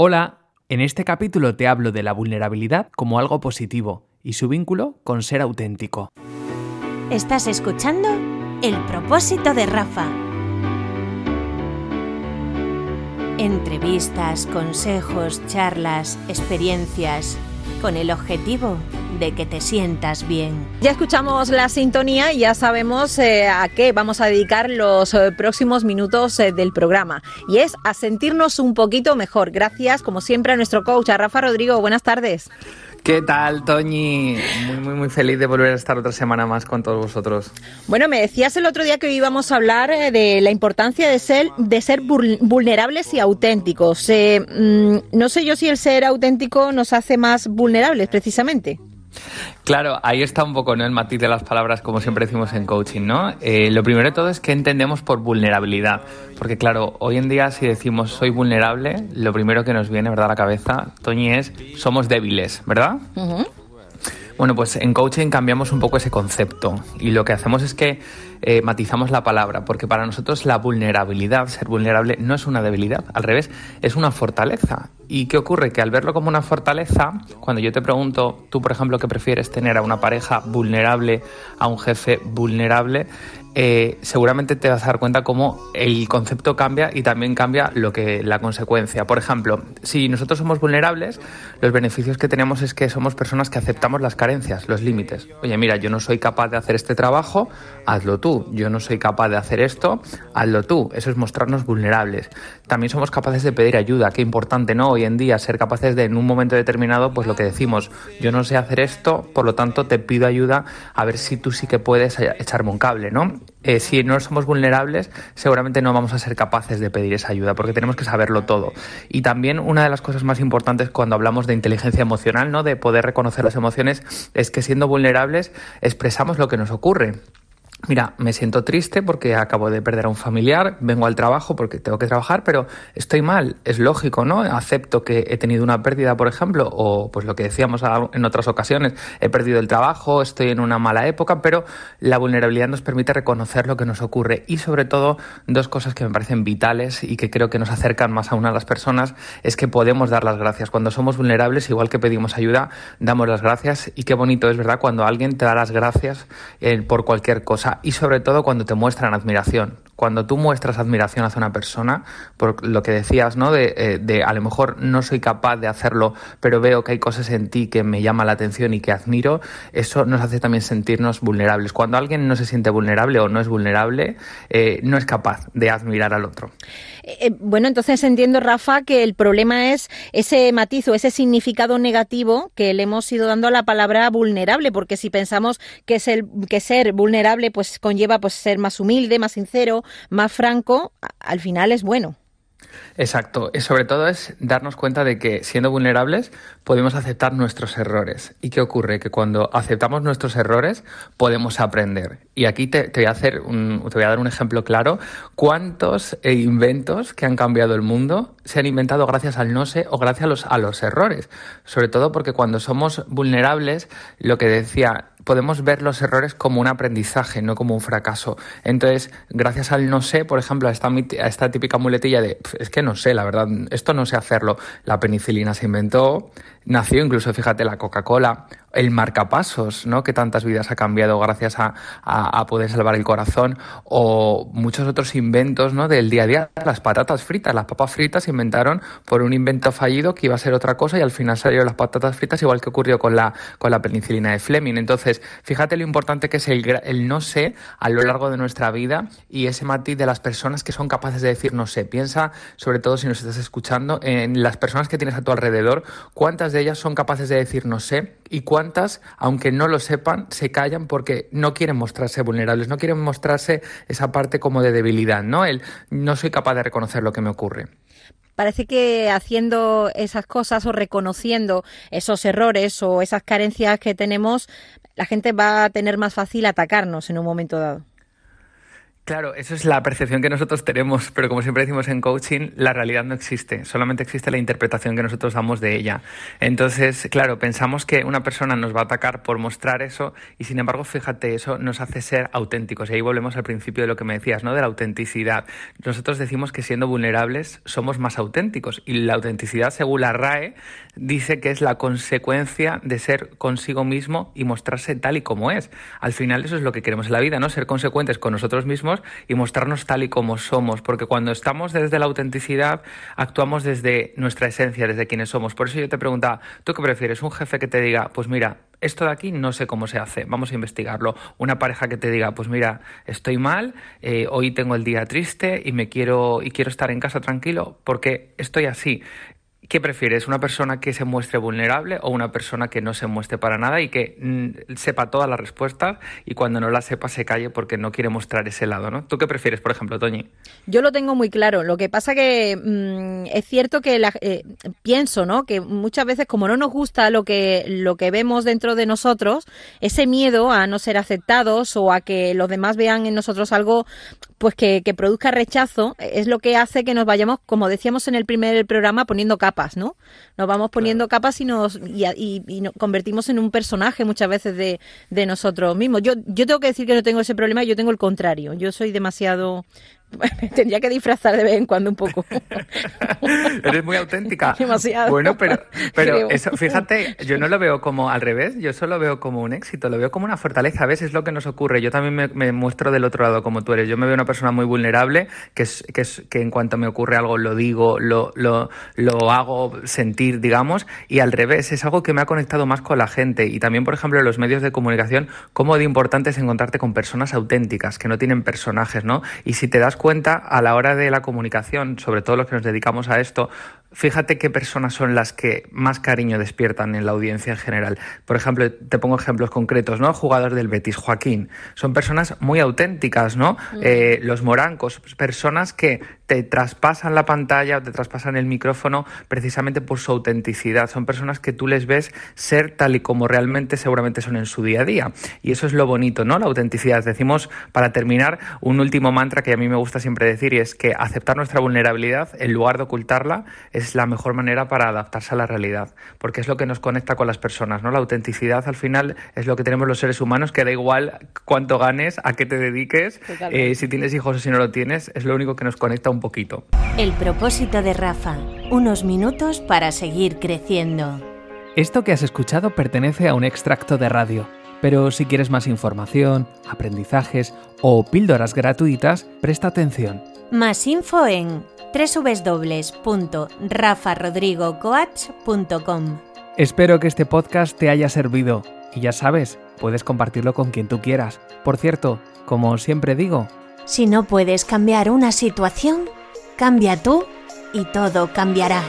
Hola, en este capítulo te hablo de la vulnerabilidad como algo positivo y su vínculo con ser auténtico. Estás escuchando El propósito de Rafa. Entrevistas, consejos, charlas, experiencias, con el objetivo de que te sientas bien. Ya escuchamos la sintonía y ya sabemos eh, a qué vamos a dedicar los eh, próximos minutos eh, del programa. Y es a sentirnos un poquito mejor. Gracias, como siempre, a nuestro coach, a Rafa Rodrigo. Buenas tardes. ¿Qué tal, Toñi? Muy, muy, muy feliz de volver a estar otra semana más con todos vosotros. Bueno, me decías el otro día que íbamos a hablar de la importancia de ser, de ser vulnerables y auténticos. Mm, no sé yo si el ser auténtico nos hace más vulnerables, precisamente. Claro, ahí está un poco ¿no? el matiz de las palabras, como siempre decimos en coaching, ¿no? Eh, lo primero de todo es que entendemos por vulnerabilidad, porque claro, hoy en día si decimos soy vulnerable, lo primero que nos viene, ¿verdad?, a la cabeza, Toñi, es somos débiles, ¿verdad? Bueno, pues en coaching cambiamos un poco ese concepto y lo que hacemos es que eh, matizamos la palabra, porque para nosotros la vulnerabilidad, ser vulnerable, no es una debilidad, al revés, es una fortaleza. ¿Y qué ocurre? Que al verlo como una fortaleza, cuando yo te pregunto, tú por ejemplo, ¿qué prefieres tener a una pareja vulnerable, a un jefe vulnerable? Eh, seguramente te vas a dar cuenta cómo el concepto cambia y también cambia lo que la consecuencia. Por ejemplo, si nosotros somos vulnerables, los beneficios que tenemos es que somos personas que aceptamos las carencias, los límites. Oye, mira, yo no soy capaz de hacer este trabajo, hazlo tú. Yo no soy capaz de hacer esto, hazlo tú. Eso es mostrarnos vulnerables. También somos capaces de pedir ayuda. Qué importante, ¿no? Hoy en día ser capaces de en un momento determinado, pues lo que decimos, yo no sé hacer esto, por lo tanto te pido ayuda a ver si tú sí que puedes echarme un cable, ¿no? Eh, si no somos vulnerables, seguramente no vamos a ser capaces de pedir esa ayuda, porque tenemos que saberlo todo. Y también una de las cosas más importantes cuando hablamos de inteligencia emocional, ¿no? de poder reconocer las emociones, es que siendo vulnerables expresamos lo que nos ocurre. Mira, me siento triste porque acabo de perder a un familiar, vengo al trabajo porque tengo que trabajar, pero estoy mal, es lógico, ¿no? Acepto que he tenido una pérdida, por ejemplo, o pues lo que decíamos en otras ocasiones, he perdido el trabajo, estoy en una mala época, pero la vulnerabilidad nos permite reconocer lo que nos ocurre y sobre todo dos cosas que me parecen vitales y que creo que nos acercan más aún a las personas es que podemos dar las gracias. Cuando somos vulnerables, igual que pedimos ayuda, damos las gracias y qué bonito es, ¿verdad? Cuando alguien te da las gracias eh, por cualquier cosa y sobre todo cuando te muestran admiración. Cuando tú muestras admiración hacia una persona, por lo que decías, ¿no? De, eh, de, a lo mejor no soy capaz de hacerlo, pero veo que hay cosas en ti que me llaman la atención y que admiro, eso nos hace también sentirnos vulnerables. Cuando alguien no se siente vulnerable o no es vulnerable, eh, no es capaz de admirar al otro. Eh, bueno, entonces entiendo, Rafa, que el problema es ese matiz o ese significado negativo que le hemos ido dando a la palabra vulnerable, porque si pensamos que, es el, que ser vulnerable pues conlleva pues ser más humilde, más sincero, más franco, al final es bueno. Exacto, y sobre todo es darnos cuenta de que siendo vulnerables podemos aceptar nuestros errores. ¿Y qué ocurre? Que cuando aceptamos nuestros errores podemos aprender. Y aquí te, voy a hacer te voy a dar un ejemplo claro. ¿Cuántos inventos que han cambiado el mundo se han inventado gracias al no sé o gracias a los errores? Sobre todo porque cuando somos vulnerables, lo que decía podemos ver los errores como un aprendizaje, no como un fracaso. Entonces, gracias al no sé, por ejemplo, a esta, típica muletilla de es que no sé, la verdad, esto no sé hacerlo. La penicilina se inventó, nació incluso, fíjate, la Coca-Cola, el marcapasos, ¿no? Que tantas vidas ha cambiado gracias a, poder salvar el corazón, o muchos otros inventos, ¿no? Del día a día, las patatas fritas, las papas fritas se inventaron por un invento fallido que iba a ser otra cosa y al final salieron las patatas fritas, igual que ocurrió con la, con la penicilina de Fleming. Entonces, fíjate lo importante que es el, el no sé a lo largo de nuestra vida y ese matiz de las personas que son capaces de decir no sé. Piensa, sobre todo si nos estás escuchando, en las personas que tienes a tu alrededor, cuántas de ellas son capaces de decir no sé y cuántas, aunque no lo sepan, se callan porque no quieren mostrarse vulnerables, no quieren mostrarse esa parte como de debilidad, ¿no? El no soy capaz de reconocer lo que me ocurre parece que haciendo esas cosas o reconociendo esos errores o esas carencias que tenemos, la gente va a tener más fácil atacarnos en un momento dado. Claro, eso es la percepción que nosotros tenemos, pero como siempre decimos en coaching, la realidad no existe, solamente existe la interpretación que nosotros damos de ella. Entonces, claro, pensamos que una persona nos va a atacar por mostrar eso y sin embargo, fíjate, eso nos hace ser auténticos. Y ahí volvemos al principio de lo que me decías, ¿no? De la autenticidad. Nosotros decimos que siendo vulnerables somos más auténticos y la autenticidad, según la RAE, dice que es la consecuencia de ser consigo mismo y mostrarse tal y como es. Al final eso es lo que queremos en la vida, ¿no? Ser consecuentes con nosotros mismos y mostrarnos tal y como somos, porque cuando estamos desde la autenticidad, actuamos desde nuestra esencia, desde quienes somos. Por eso yo te preguntaba, ¿tú qué prefieres? ¿Un jefe que te diga, pues mira, esto de aquí no sé cómo se hace, vamos a investigarlo. Una pareja que te diga, pues mira, estoy mal, eh, hoy tengo el día triste y me quiero y quiero estar en casa tranquilo porque estoy así. ¿Qué prefieres? ¿Una persona que se muestre vulnerable o una persona que no se muestre para nada y que mm, sepa todas las respuestas y cuando no las sepa se calle porque no quiere mostrar ese lado, ¿no? ¿Tú qué prefieres, por ejemplo, Toñi? Yo lo tengo muy claro. Lo que pasa que mm, es cierto que eh, pienso, ¿no? Que muchas veces como no nos gusta lo que lo que vemos dentro de nosotros, ese miedo a no ser aceptados o a que los demás vean en nosotros algo pues que, que produzca rechazo es lo que hace que nos vayamos, como decíamos en el primer programa, poniendo capas, ¿no? Nos vamos poniendo capas y nos y, y, nos convertimos en un personaje muchas veces de, de nosotros mismos. Yo, yo tengo que decir que no tengo ese problema, yo tengo el contrario. Yo soy demasiado tendría que disfrazar de vez en cuando un poco. Eres muy auténtica. Demasiado. Bueno, pero, pero eso, fíjate, yo no lo veo como al revés, yo solo lo veo como un éxito, lo veo como una fortaleza. A veces es lo que nos ocurre. Yo también me, me, muestro del otro lado como tú eres. Yo me veo una persona muy vulnerable, que es, que es que en cuanto me ocurre algo lo digo, lo, lo, lo hago sentir, digamos, y al revés, es algo que me ha conectado más con la gente. Y también, por ejemplo, en los medios de comunicación, cómo de importante es encontrarte con personas auténticas, que no tienen personajes, ¿no? Y si te das cuenta a la hora de la comunicación, sobre todo los que nos dedicamos a esto, Fíjate qué personas son las que más cariño despiertan en la audiencia en general. Por ejemplo, te pongo ejemplos concretos, ¿no? Jugador del Betis, Joaquín. Son personas muy auténticas, ¿no? Mm. Eh, los morancos, personas que te traspasan la pantalla o te traspasan el micrófono precisamente por su autenticidad. Son personas que tú les ves ser tal y como realmente seguramente son en su día a día. Y eso es lo bonito, ¿no? La autenticidad. Decimos, para terminar, un último mantra que a mí me gusta siempre decir y es que aceptar nuestra vulnerabilidad en lugar de ocultarla es la mejor manera para adaptarse a la realidad, porque es lo que nos conecta con las personas, ¿no? La autenticidad al final es lo que tenemos los seres humanos, que da igual cuánto ganes, a qué te dediques, eh, si tienes hijos o si no lo tienes, es lo único que nos conecta un poquito. El propósito de Rafa, unos minutos para seguir creciendo. Esto que has escuchado pertenece a un extracto de radio. Pero si quieres más información, aprendizajes o píldoras gratuitas, presta atención. Más info en www.rafarodrigocoach.com. Espero que este podcast te haya servido y ya sabes, puedes compartirlo con quien tú quieras. Por cierto, como siempre digo, si no puedes cambiar una situación, cambia tú y todo cambiará.